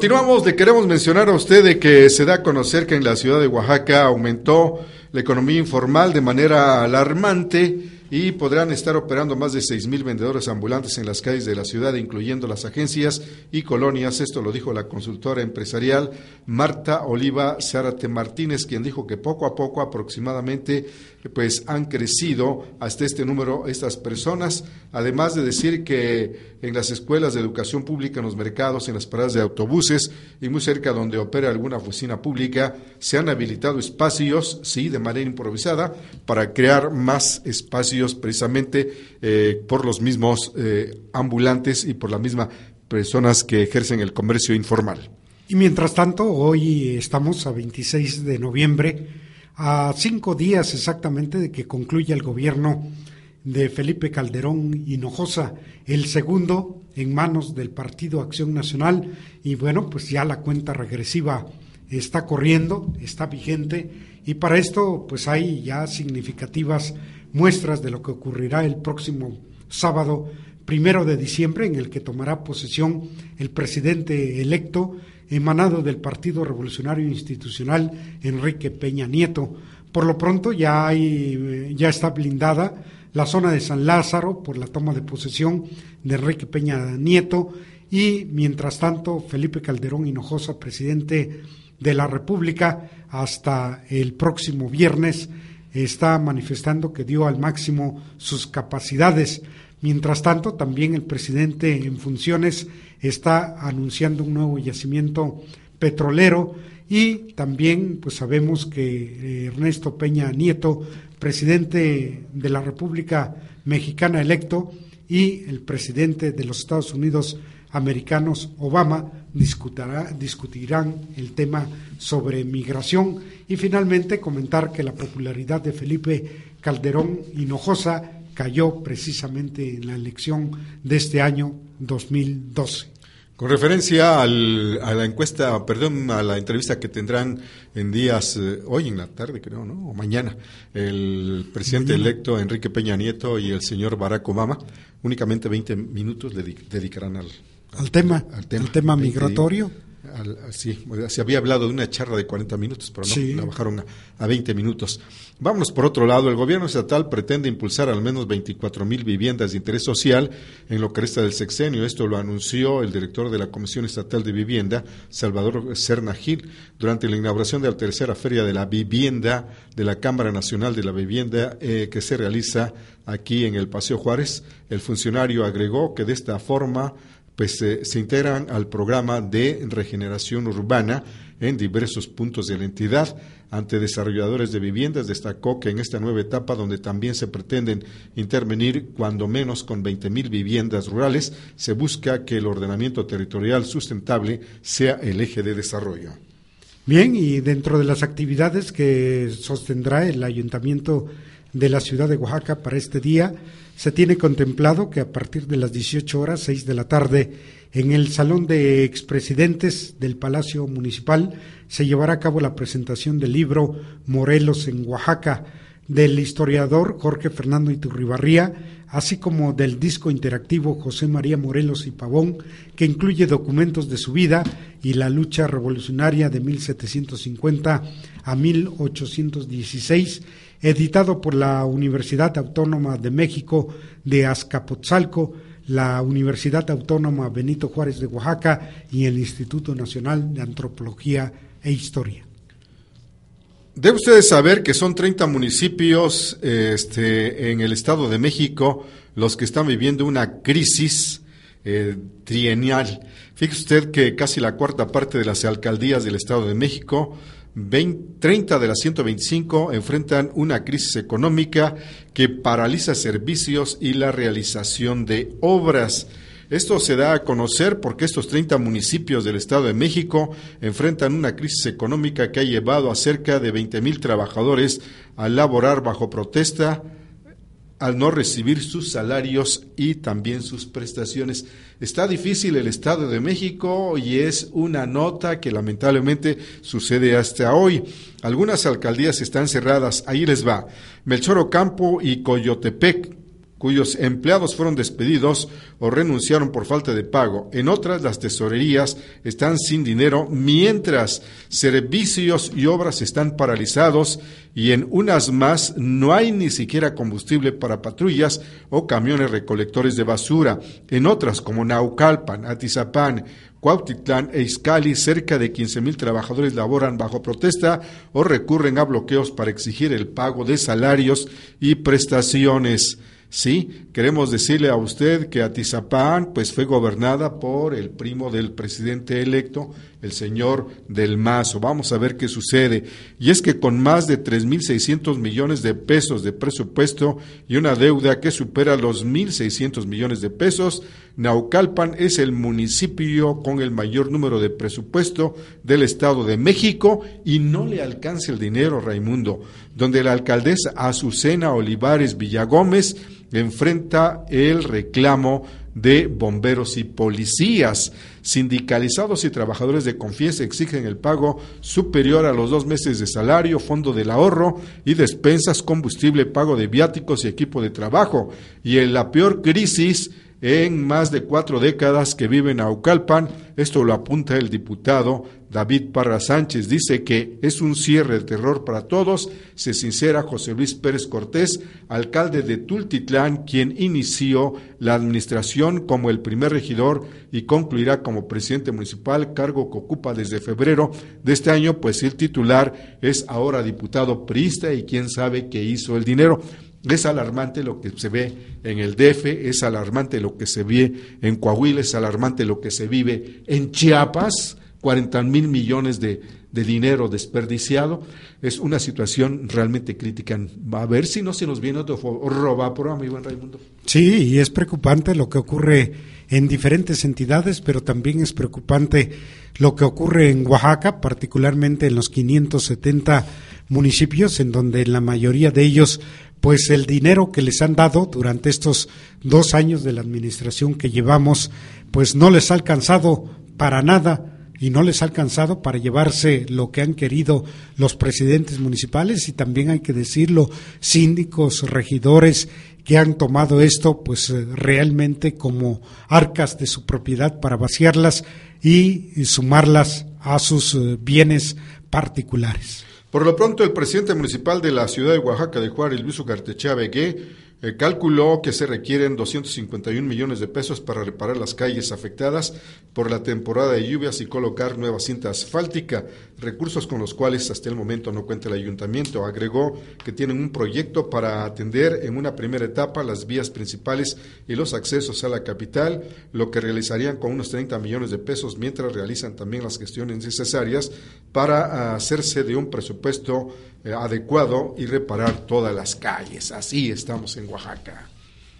Continuamos, le queremos mencionar a usted de que se da a conocer que en la ciudad de Oaxaca aumentó la economía informal de manera alarmante y podrán estar operando más de 6.000 vendedores ambulantes en las calles de la ciudad, incluyendo las agencias y colonias. Esto lo dijo la consultora empresarial Marta Oliva Zárate Martínez, quien dijo que poco a poco, aproximadamente, pues han crecido hasta este número estas personas, además de decir que en las escuelas de educación pública, en los mercados, en las paradas de autobuses y muy cerca donde opera alguna oficina pública, se han habilitado espacios, sí, de manera improvisada, para crear más espacios precisamente eh, por los mismos eh, ambulantes y por las mismas personas que ejercen el comercio informal. Y mientras tanto, hoy estamos a 26 de noviembre, a cinco días exactamente de que concluya el gobierno de Felipe Calderón Hinojosa, el segundo en manos del Partido Acción Nacional, y bueno, pues ya la cuenta regresiva está corriendo, está vigente, y para esto pues hay ya significativas muestras de lo que ocurrirá el próximo sábado primero de diciembre, en el que tomará posesión el presidente electo emanado del Partido Revolucionario Institucional, Enrique Peña Nieto. Por lo pronto ya, hay, ya está blindada la zona de San Lázaro por la toma de posesión de Enrique Peña Nieto y, mientras tanto, Felipe Calderón Hinojosa, presidente de la República, hasta el próximo viernes está manifestando que dio al máximo sus capacidades. Mientras tanto, también el presidente en funciones está anunciando un nuevo yacimiento petrolero y también pues sabemos que eh, Ernesto Peña Nieto, presidente de la República Mexicana electo y el presidente de los Estados Unidos americanos Obama discutirá, discutirán el tema sobre migración y finalmente comentar que la popularidad de Felipe Calderón Hinojosa cayó precisamente en la elección de este año 2012. Con referencia al, a la encuesta, perdón, a la entrevista que tendrán en días, eh, hoy en la tarde creo, ¿no? O mañana, el presidente electo Enrique Peña Nieto y el señor Barack Obama, únicamente 20 minutos le dedicarán al, al tema, al tema, migratorio. sí, se había hablado de una charla de 40 minutos, pero no, la bajaron a, a, 20 minutos. Vámonos por otro lado, el gobierno estatal pretende impulsar al menos 24 mil viviendas de interés social en lo que resta del sexenio. Esto lo anunció el director de la Comisión Estatal de Vivienda, Salvador Serna Gil, durante la inauguración de la tercera Feria de la Vivienda de la Cámara Nacional de la Vivienda eh, que se realiza aquí en el Paseo Juárez. El funcionario agregó que de esta forma pues se integran al programa de regeneración urbana en diversos puntos de la entidad. Ante desarrolladores de viviendas destacó que en esta nueva etapa, donde también se pretenden intervenir cuando menos con 20.000 viviendas rurales, se busca que el ordenamiento territorial sustentable sea el eje de desarrollo. Bien, y dentro de las actividades que sostendrá el Ayuntamiento de la ciudad de Oaxaca para este día, se tiene contemplado que a partir de las 18 horas, 6 de la tarde, en el Salón de Expresidentes del Palacio Municipal se llevará a cabo la presentación del libro Morelos en Oaxaca del historiador Jorge Fernando Iturribarría, así como del disco interactivo José María Morelos y Pavón, que incluye documentos de su vida y la lucha revolucionaria de 1750 a 1816 editado por la Universidad Autónoma de México de Azcapotzalco, la Universidad Autónoma Benito Juárez de Oaxaca y el Instituto Nacional de Antropología e Historia. Debe ustedes saber que son 30 municipios este, en el Estado de México los que están viviendo una crisis eh, trienal. Fíjese usted que casi la cuarta parte de las alcaldías del Estado de México 30 de las 125 enfrentan una crisis económica que paraliza servicios y la realización de obras. Esto se da a conocer porque estos 30 municipios del Estado de México enfrentan una crisis económica que ha llevado a cerca de 20 mil trabajadores a laborar bajo protesta, al no recibir sus salarios y también sus prestaciones. Está difícil el Estado de México y es una nota que lamentablemente sucede hasta hoy. Algunas alcaldías están cerradas, ahí les va. Melchor Ocampo y Coyotepec, cuyos empleados fueron despedidos o renunciaron por falta de pago. En otras, las tesorerías están sin dinero, mientras servicios y obras están paralizados y en unas más no hay ni siquiera combustible para patrullas o camiones recolectores de basura. En otras, como Naucalpan, Atizapán, Cuautitlán e Izcali, cerca de 15.000 trabajadores laboran bajo protesta o recurren a bloqueos para exigir el pago de salarios y prestaciones. Sí, queremos decirle a usted que Atizapán pues fue gobernada por el primo del presidente electo, el señor Del Mazo. Vamos a ver qué sucede. Y es que con más de 3.600 millones de pesos de presupuesto y una deuda que supera los 1.600 millones de pesos, Naucalpan es el municipio con el mayor número de presupuesto del Estado de México y no le alcanza el dinero, Raimundo, donde la alcaldesa Azucena Olivares Villagómez enfrenta el reclamo de bomberos y policías. Sindicalizados y trabajadores de Confiesa exigen el pago superior a los dos meses de salario, fondo del ahorro y despensas, combustible, pago de viáticos y equipo de trabajo. Y en la peor crisis en más de cuatro décadas que vive en Aucalpan. Esto lo apunta el diputado David Parra Sánchez. Dice que es un cierre de terror para todos. Se sincera José Luis Pérez Cortés, alcalde de Tultitlán, quien inició la administración como el primer regidor y concluirá como presidente municipal, cargo que ocupa desde febrero de este año, pues el titular es ahora diputado priista y quién sabe qué hizo el dinero. Es alarmante lo que se ve en el DF, es alarmante lo que se ve en Coahuila, es alarmante lo que se vive en Chiapas, 40 mil millones de, dinero desperdiciado. Es una situación realmente crítica. A ver si no se nos viene otro roba por amigo en Raimundo. Sí, y es preocupante lo que ocurre en diferentes entidades, pero también es preocupante lo que ocurre en Oaxaca, particularmente en los 570 municipios, en donde la mayoría de ellos pues el dinero que les han dado durante estos dos años de la administración que llevamos, pues no les ha alcanzado para nada y no les ha alcanzado para llevarse lo que han querido los presidentes municipales y también hay que decirlo, síndicos, regidores que han tomado esto pues eh, realmente como arcas de su propiedad para vaciarlas y sumarlas a sus eh, bienes particulares. Por lo pronto, el presidente municipal de la ciudad de Oaxaca de Juárez, Luis Ugartechea Begué, eh, calculó que se requieren 251 millones de pesos para reparar las calles afectadas por la temporada de lluvias y colocar nueva cinta asfáltica, recursos con los cuales hasta el momento no cuenta el ayuntamiento. Agregó que tienen un proyecto para atender en una primera etapa las vías principales y los accesos a la capital, lo que realizarían con unos 30 millones de pesos mientras realizan también las gestiones necesarias para hacerse de un presupuesto eh, adecuado y reparar todas las calles. Así estamos en Oaxaca.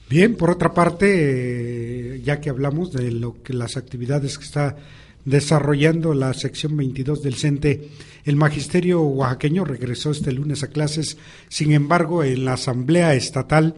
Bien, por otra parte, eh, ya que hablamos de lo que las actividades que está desarrollando la sección 22 del CENTE, el magisterio oaxaqueño regresó este lunes a clases. Sin embargo, en la asamblea estatal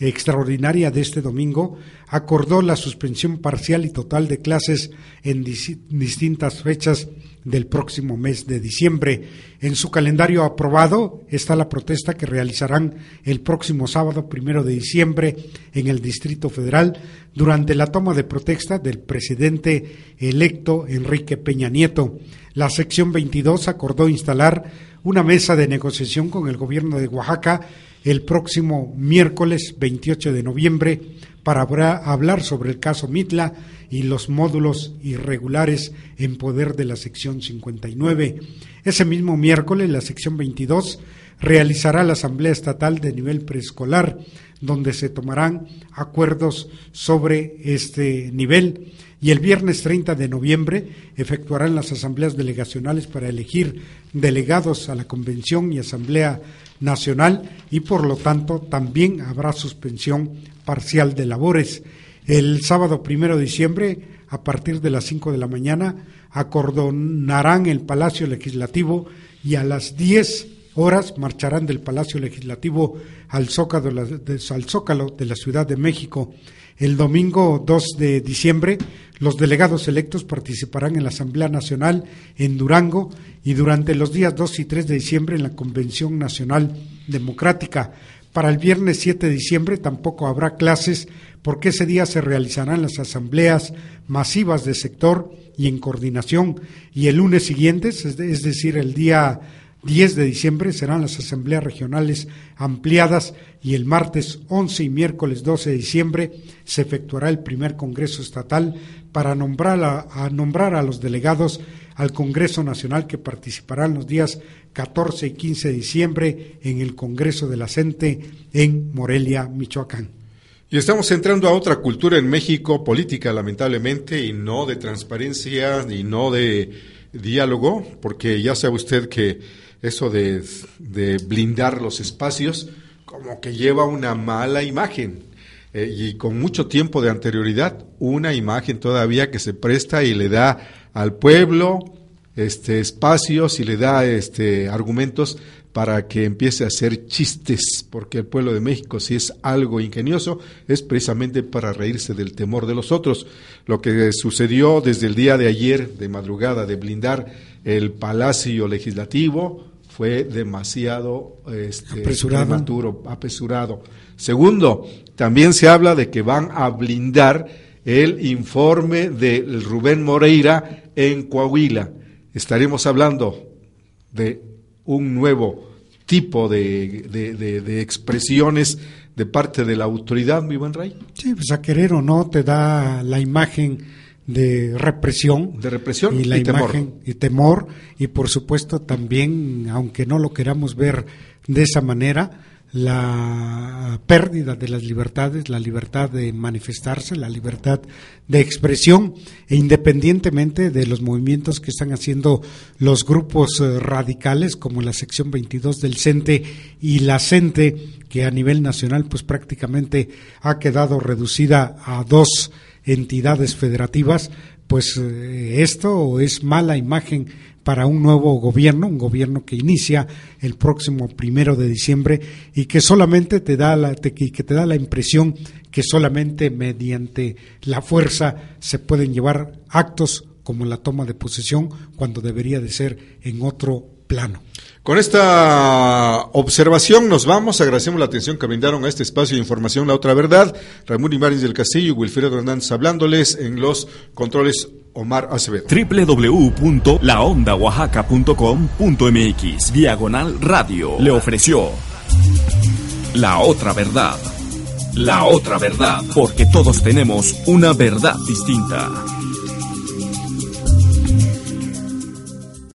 extraordinaria de este domingo acordó la suspensión parcial y total de clases en distintas fechas del próximo mes de diciembre. En su calendario aprobado está la protesta que realizarán el próximo sábado primero de diciembre en el Distrito Federal durante la toma de protesta del presidente electo Enrique Peña Nieto. La sección 22 acordó instalar una mesa de negociación con el gobierno de Oaxaca el próximo miércoles 28 de noviembre para hablar sobre el caso Mitla y los módulos irregulares en poder de la sección 59. Ese mismo miércoles, la sección 22 realizará la Asamblea Estatal de nivel preescolar, donde se tomarán acuerdos sobre este nivel. Y el viernes 30 de noviembre efectuarán las asambleas delegacionales para elegir delegados a la Convención y Asamblea Nacional y por lo tanto también habrá suspensión parcial de labores. El sábado primero de diciembre, a partir de las 5 de la mañana, acordonarán el Palacio Legislativo y a las 10 horas marcharán del Palacio Legislativo al Zócalo, al Zócalo de la Ciudad de México. El domingo 2 de diciembre, los delegados electos participarán en la Asamblea Nacional en Durango y durante los días 2 y 3 de diciembre en la Convención Nacional Democrática. Para el viernes 7 de diciembre tampoco habrá clases porque ese día se realizarán las asambleas masivas de sector y en coordinación y el lunes siguiente, es decir, el día 10 de diciembre serán las asambleas regionales ampliadas y el martes 11 y miércoles 12 de diciembre se efectuará el primer Congreso Estatal para nombrar a, nombrar a los delegados al Congreso Nacional que participarán los días 14 y 15 de diciembre en el Congreso de la CENTE en Morelia, Michoacán. Y estamos entrando a otra cultura en México, política lamentablemente, y no de transparencia, y no de diálogo, porque ya sabe usted que eso de, blindar los espacios como que lleva una mala imagen. Eh, y con mucho tiempo de anterioridad, una imagen todavía que se presta y le da al pueblo este, espacios y le da este, argumentos para que empiece a hacer chistes, porque el pueblo de México, si es algo ingenioso, es precisamente para reírse del temor de los otros. Lo que sucedió desde el día de ayer, de madrugada, de blindar el Palacio Legislativo, fue demasiado este, apresurado. apresurado. Segundo, también se habla de que van a blindar el informe de Rubén Moreira en Coahuila. Estaremos hablando de un nuevo tipo de, expresiones de parte de la autoridad, mi buen Rey. Sí, pues a querer o no te da la imagen de represión. De represión y, la imagen, Y temor. Y por supuesto también, aunque no lo queramos ver de esa manera, la pérdida de las libertades, la libertad de manifestarse, la libertad de expresión, e independientemente de los movimientos que están haciendo los grupos eh, radicales, como la sección 22 del CENTE y la CENTE, que a nivel nacional pues prácticamente ha quedado reducida a dos entidades federativas, pues eh, esto es mala imagen para un nuevo gobierno, un gobierno que inicia el próximo primero de diciembre y que solamente te da la, que te da la impresión que solamente mediante la fuerza se pueden llevar actos como la toma de posesión cuando debería de ser en otro plano. Con esta observación nos vamos. Agradecemos la atención que brindaron a este espacio de información La Otra Verdad. Ramón Imaris del Castillo y Wilfredo Hernández hablándoles en los controles Omar Acevedo. www.laondaoaxaca.com.mx Diagonal Radio le ofreció La Otra Verdad. La Otra Verdad. Porque todos tenemos una verdad distinta.